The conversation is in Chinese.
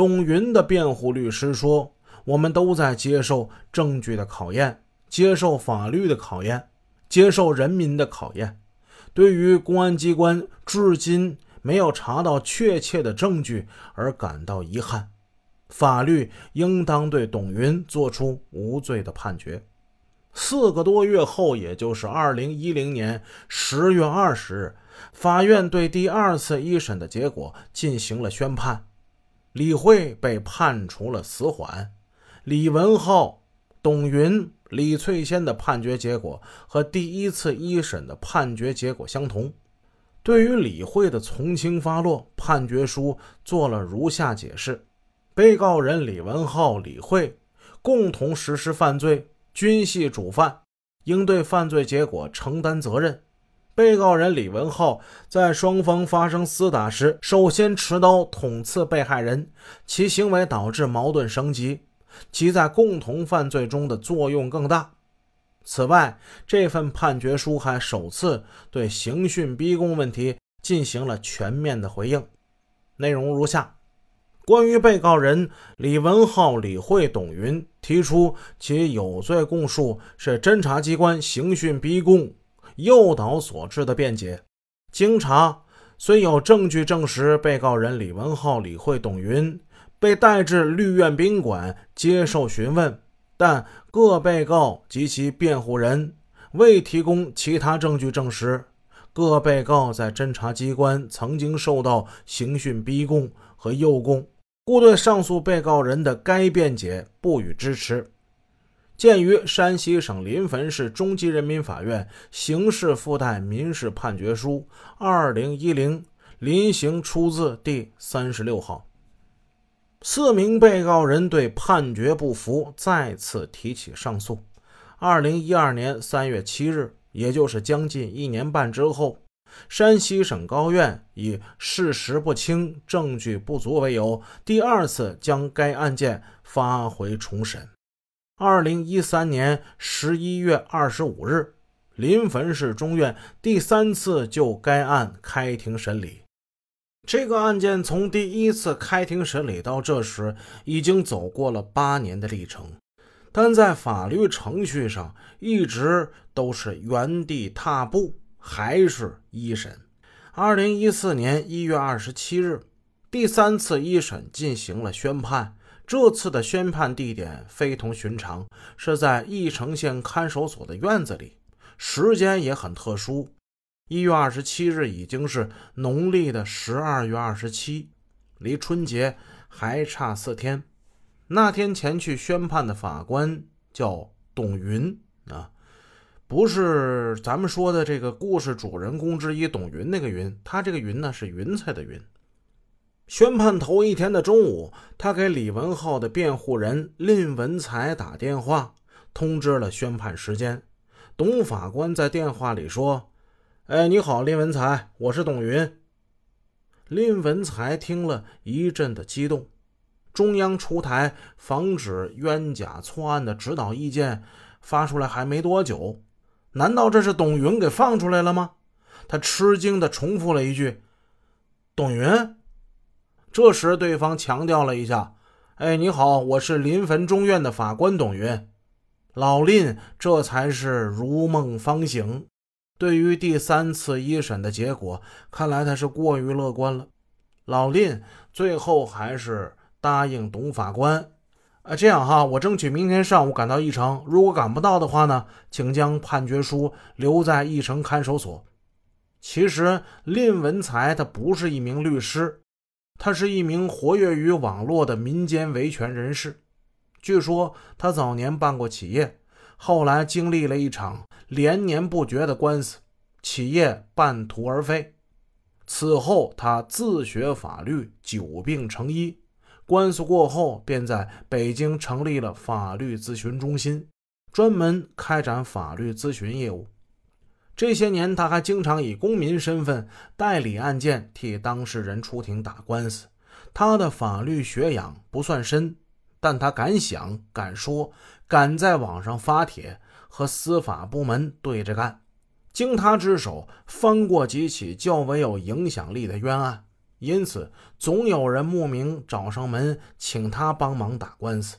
董云的辩护律师说：“我们都在接受证据的考验，接受法律的考验，接受人民的考验。对于公安机关至今没有查到确切的证据而感到遗憾。法律应当对董云作出无罪的判决。”四个多月后，也就是二零一零年十月二十日，法院对第二次一审的结果进行了宣判。李慧被判处了死缓，李文浩、董云、李翠仙的判决结果和第一次一审的判决结果相同。对于李慧的从轻发落，判决书做了如下解释：被告人李文浩、李慧共同实施犯罪。均系主犯，应对犯罪结果承担责任。被告人李文浩在双方发生厮打时，首先持刀捅刺被害人，其行为导致矛盾升级，其在共同犯罪中的作用更大。此外，这份判决书还首次对刑讯逼供问题进行了全面的回应，内容如下。关于被告人李文浩、李慧、董云提出其有罪供述是侦查机关刑讯逼供、诱导所致的辩解，经查，虽有证据证实被告人李文浩、李慧、董云被带至绿苑宾馆接受询问，但各被告及其辩护人未提供其他证据证实各被告在侦查机关曾经受到刑讯逼供和诱供。故对上诉被告人的该辩解不予支持。鉴于山西省临汾市中级人民法院刑事附带民事判决书二零一零临刑出自第三十六号，四名被告人对判决不服，再次提起上诉。二零一二年三月七日，也就是将近一年半之后。山西省高院以事实不清、证据不足为由，第二次将该案件发回重审。二零一三年十一月二十五日，临汾市中院第三次就该案开庭审理。这个案件从第一次开庭审理到这时，已经走过了八年的历程，但在法律程序上一直都是原地踏步。还是一审。二零一四年一月二十七日，第三次一审进行了宣判。这次的宣判地点非同寻常，是在义城县看守所的院子里，时间也很特殊。一月二十七日已经是农历的十二月二十七，离春节还差四天。那天前去宣判的法官叫董云啊。不是咱们说的这个故事主人公之一董云那个云，他这个云呢是云彩的云。宣判头一天的中午，他给李文浩的辩护人蔺文才打电话，通知了宣判时间。董法官在电话里说：“哎，你好，蔺文才，我是董云。”蔺文才听了一阵的激动。中央出台防止冤假错案的指导意见，发出来还没多久。难道这是董云给放出来了吗？他吃惊地重复了一句：“董云。”这时，对方强调了一下：“哎，你好，我是临汾中院的法官董云。”老蔺这才是如梦方醒。对于第三次一审的结果，看来他是过于乐观了。老蔺最后还是答应董法官。啊，这样哈，我争取明天上午赶到义城。如果赶不到的话呢，请将判决书留在义城看守所。其实，蔺文才他不是一名律师，他是一名活跃于网络的民间维权人士。据说他早年办过企业，后来经历了一场连年不绝的官司，企业半途而废。此后，他自学法律，久病成医。官司过后，便在北京成立了法律咨询中心，专门开展法律咨询业务。这些年，他还经常以公民身份代理案件，替当事人出庭打官司。他的法律学养不算深，但他敢想敢说，敢在网上发帖，和司法部门对着干。经他之手，翻过几起较为有影响力的冤案。因此总有人慕名找上门，请他帮忙打官司。